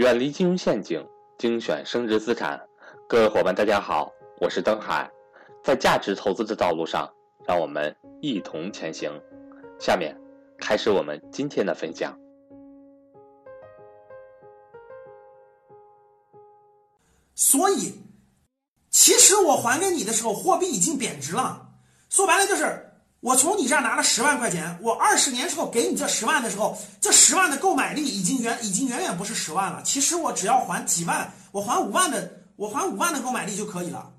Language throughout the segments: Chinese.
远离金融陷阱，精选升值资产。各位伙伴，大家好，我是登海。在价值投资的道路上，让我们一同前行。下面开始我们今天的分享。所以，其实我还给你的时候，货币已经贬值了。说白了就是。我从你这儿拿了十万块钱，我二十年之后给你这十万的时候，这十万的购买力已经远已经远远不是十万了。其实我只要还几万，我还五万的，我还五万的购买力就可以了。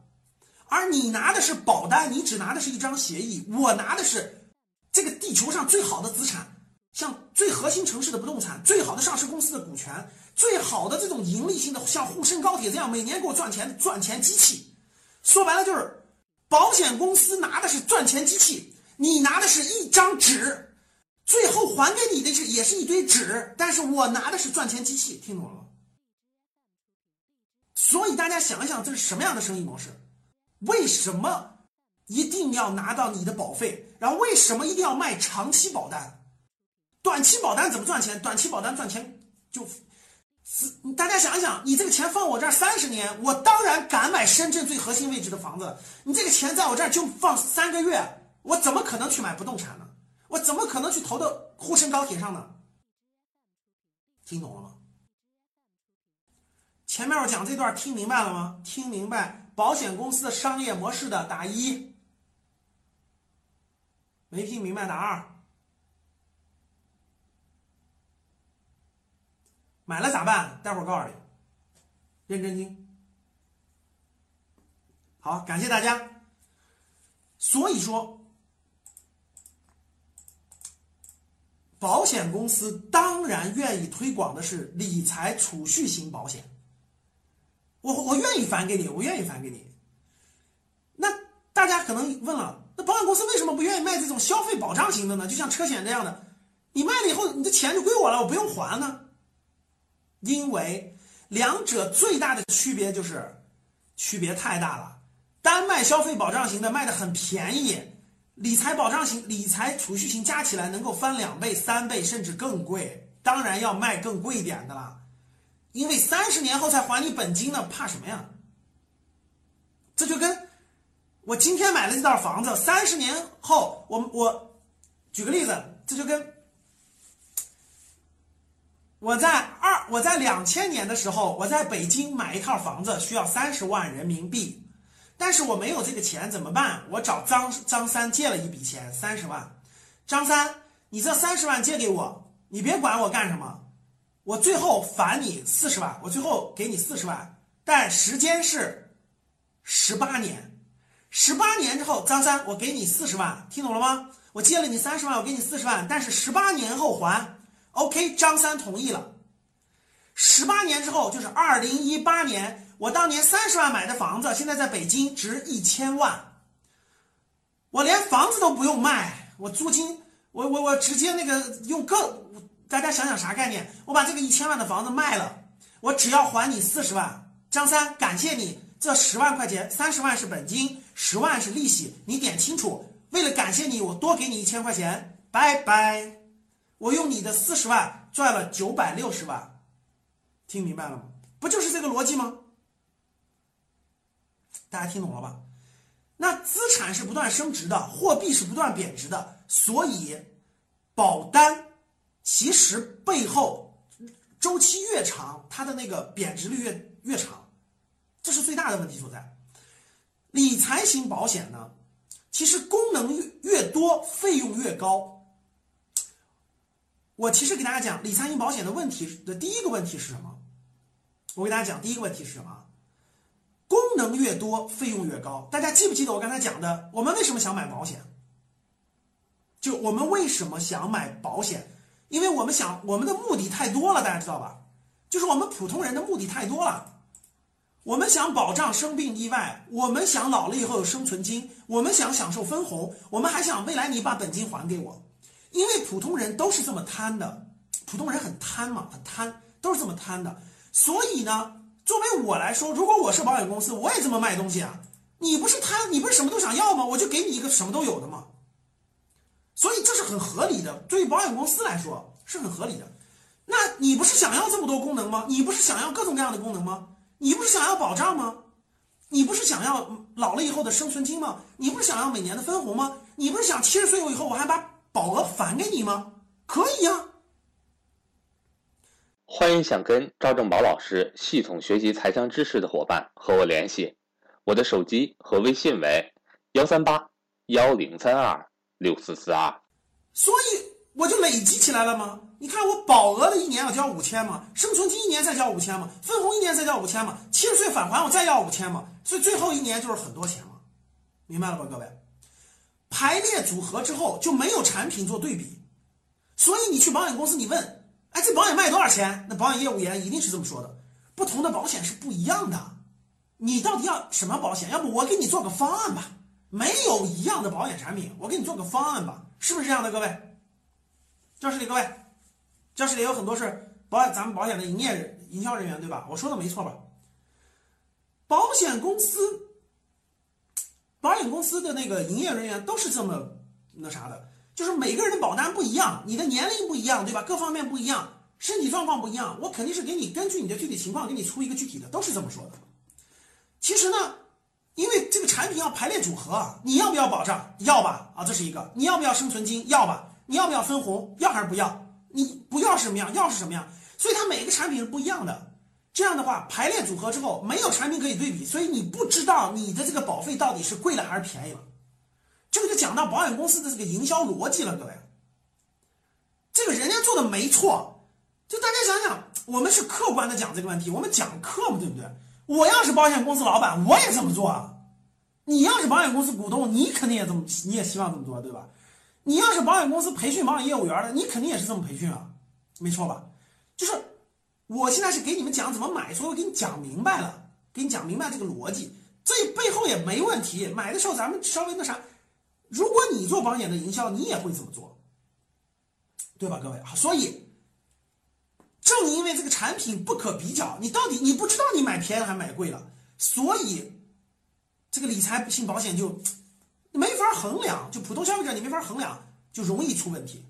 而你拿的是保单，你只拿的是一张协议，我拿的是这个地球上最好的资产，像最核心城市的不动产，最好的上市公司的股权，最好的这种盈利性的，像沪深高铁这样每年给我赚钱赚钱机器。说白了就是保险公司拿的是赚钱机器。你拿的是一张纸，最后还给你的是也是一堆纸，但是我拿的是赚钱机器，听懂了吗？所以大家想一想，这是什么样的生意模式？为什么一定要拿到你的保费？然后为什么一定要卖长期保单？短期保单怎么赚钱？短期保单赚钱就，大家想一想，你这个钱放我这儿三十年，我当然敢买深圳最核心位置的房子。你这个钱在我这儿就放三个月。我怎么可能去买不动产呢？我怎么可能去投到沪深高铁上呢？听懂了吗？前面我讲这段听明白了吗？听明白保险公司的商业模式的打一，没听明白打二。买了咋办？待会儿告诉你，认真听。好，感谢大家。所以说。保险公司当然愿意推广的是理财储蓄型保险，我我愿意返给你，我愿意返给你。那大家可能问了，那保险公司为什么不愿意卖这种消费保障型的呢？就像车险这样的，你卖了以后，你的钱就归我了，我不用还呢？因为两者最大的区别就是区别太大了，单卖消费保障型的卖的很便宜。理财保障型、理财储蓄型加起来能够翻两倍、三倍，甚至更贵。当然要卖更贵一点的了，因为三十年后才还你本金呢，怕什么呀？这就跟我今天买了这套房子，三十年后，我我举个例子，这就跟我在二我在两千年的时候，我在北京买一套房子需要三十万人民币。但是我没有这个钱怎么办？我找张张三借了一笔钱，三十万。张三，你这三十万借给我，你别管我干什么，我最后返你四十万，我最后给你四十万，但时间是十八年。十八年之后，张三，我给你四十万，听懂了吗？我借了你三十万，我给你四十万，但是十八年后还。OK，张三同意了。十八年之后，就是二零一八年。我当年三十万买的房子，现在在北京值一千万。我连房子都不用卖，我租金，我我我直接那个用个，大家想想啥概念？我把这个一千万的房子卖了，我只要还你四十万。张三，感谢你这十万块钱，三十万是本金，十万是利息，你点清楚。为了感谢你，我多给你一千块钱，拜拜。我用你的四十万赚了九百六十万，听明白了吗？不就是这个逻辑吗？大家听懂了吧？那资产是不断升值的，货币是不断贬值的，所以保单其实背后周期越长，它的那个贬值率越越长，这是最大的问题所在。理财型保险呢，其实功能越越多，费用越高。我其实给大家讲理财型保险的问题的第一个问题是什么？我给大家讲第一个问题是什么？功能越多，费用越高。大家记不记得我刚才讲的？我们为什么想买保险？就我们为什么想买保险？因为我们想，我们的目的太多了，大家知道吧？就是我们普通人的目的太多了。我们想保障生病意外，我们想老了以后有生存金，我们想享受分红，我们还想未来你把本金还给我。因为普通人都是这么贪的，普通人很贪嘛，很贪，都是这么贪的。所以呢？作为我来说，如果我是保险公司，我也这么卖东西啊。你不是贪，你不是什么都想要吗？我就给你一个什么都有的嘛。所以这是很合理的，对于保险公司来说是很合理的。那你不是想要这么多功能吗？你不是想要各种各样的功能吗？你不是想要保障吗？你不是想要老了以后的生存金吗？你不是想要每年的分红吗？你不是想七十岁以后我还把保额返给你吗？可以呀。欢迎想跟赵正宝老师系统学习财商知识的伙伴和我联系，我的手机和微信为幺三八幺零三二六四四二。所以我就累积起来了吗？你看我保额的一年要交五千嘛，生存金一年再交五千嘛，分红一年再交五千嘛，七十岁返还我再要五千嘛，所以最后一年就是很多钱嘛，明白了吧，各位？排列组合之后就没有产品做对比，所以你去保险公司你问，哎，这保险卖多少钱？那保险业务员一定是这么说的，不同的保险是不一样的，你到底要什么保险？要不我给你做个方案吧，没有一样的保险产品，我给你做个方案吧，是不是这样的，各位？教室里各位，教室里有很多是保咱们保险的营业人、营销人员，对吧？我说的没错吧？保险公司，保险公司的那个营业人员都是这么那啥的，就是每个人的保单不一样，你的年龄不一样，对吧？各方面不一样，身体状况不一样，我肯定是给你根据你的具体情况给你出一个具体的，都是这么说的。其实呢，因为这个产品要排列组合，你要不要保障？要吧？啊，这是一个。你要不要生存金？要吧？你要不要分红？要还是不要？你不要是什么样？要是什么样？所以它每个产品是不一样的。这样的话，排列组合之后，没有产品可以对比，所以你不知道你的这个保费到底是贵了还是便宜了。讲到保险公司的这个营销逻辑了，各位。这个人家做的没错，就大家想想，我们是客观的讲这个问题，我们讲课嘛，对不对？我要是保险公司老板，我也这么做啊。你要是保险公司股东，你肯定也这么，你也希望这么做，对吧？你要是保险公司培训保险业务员的，你肯定也是这么培训啊，没错吧？就是我现在是给你们讲怎么买，所以我给你讲明白了，给你讲明白这个逻辑，这背后也没问题。买的时候咱们稍微那啥，如果你做保险的营销，你也会这么做，对吧，各位？所以正因为这个产品不可比较，你到底你不知道你买便宜还买贵了，所以这个理财性保险就。没法衡量，就普通消费者你没法衡量，就容易出问题。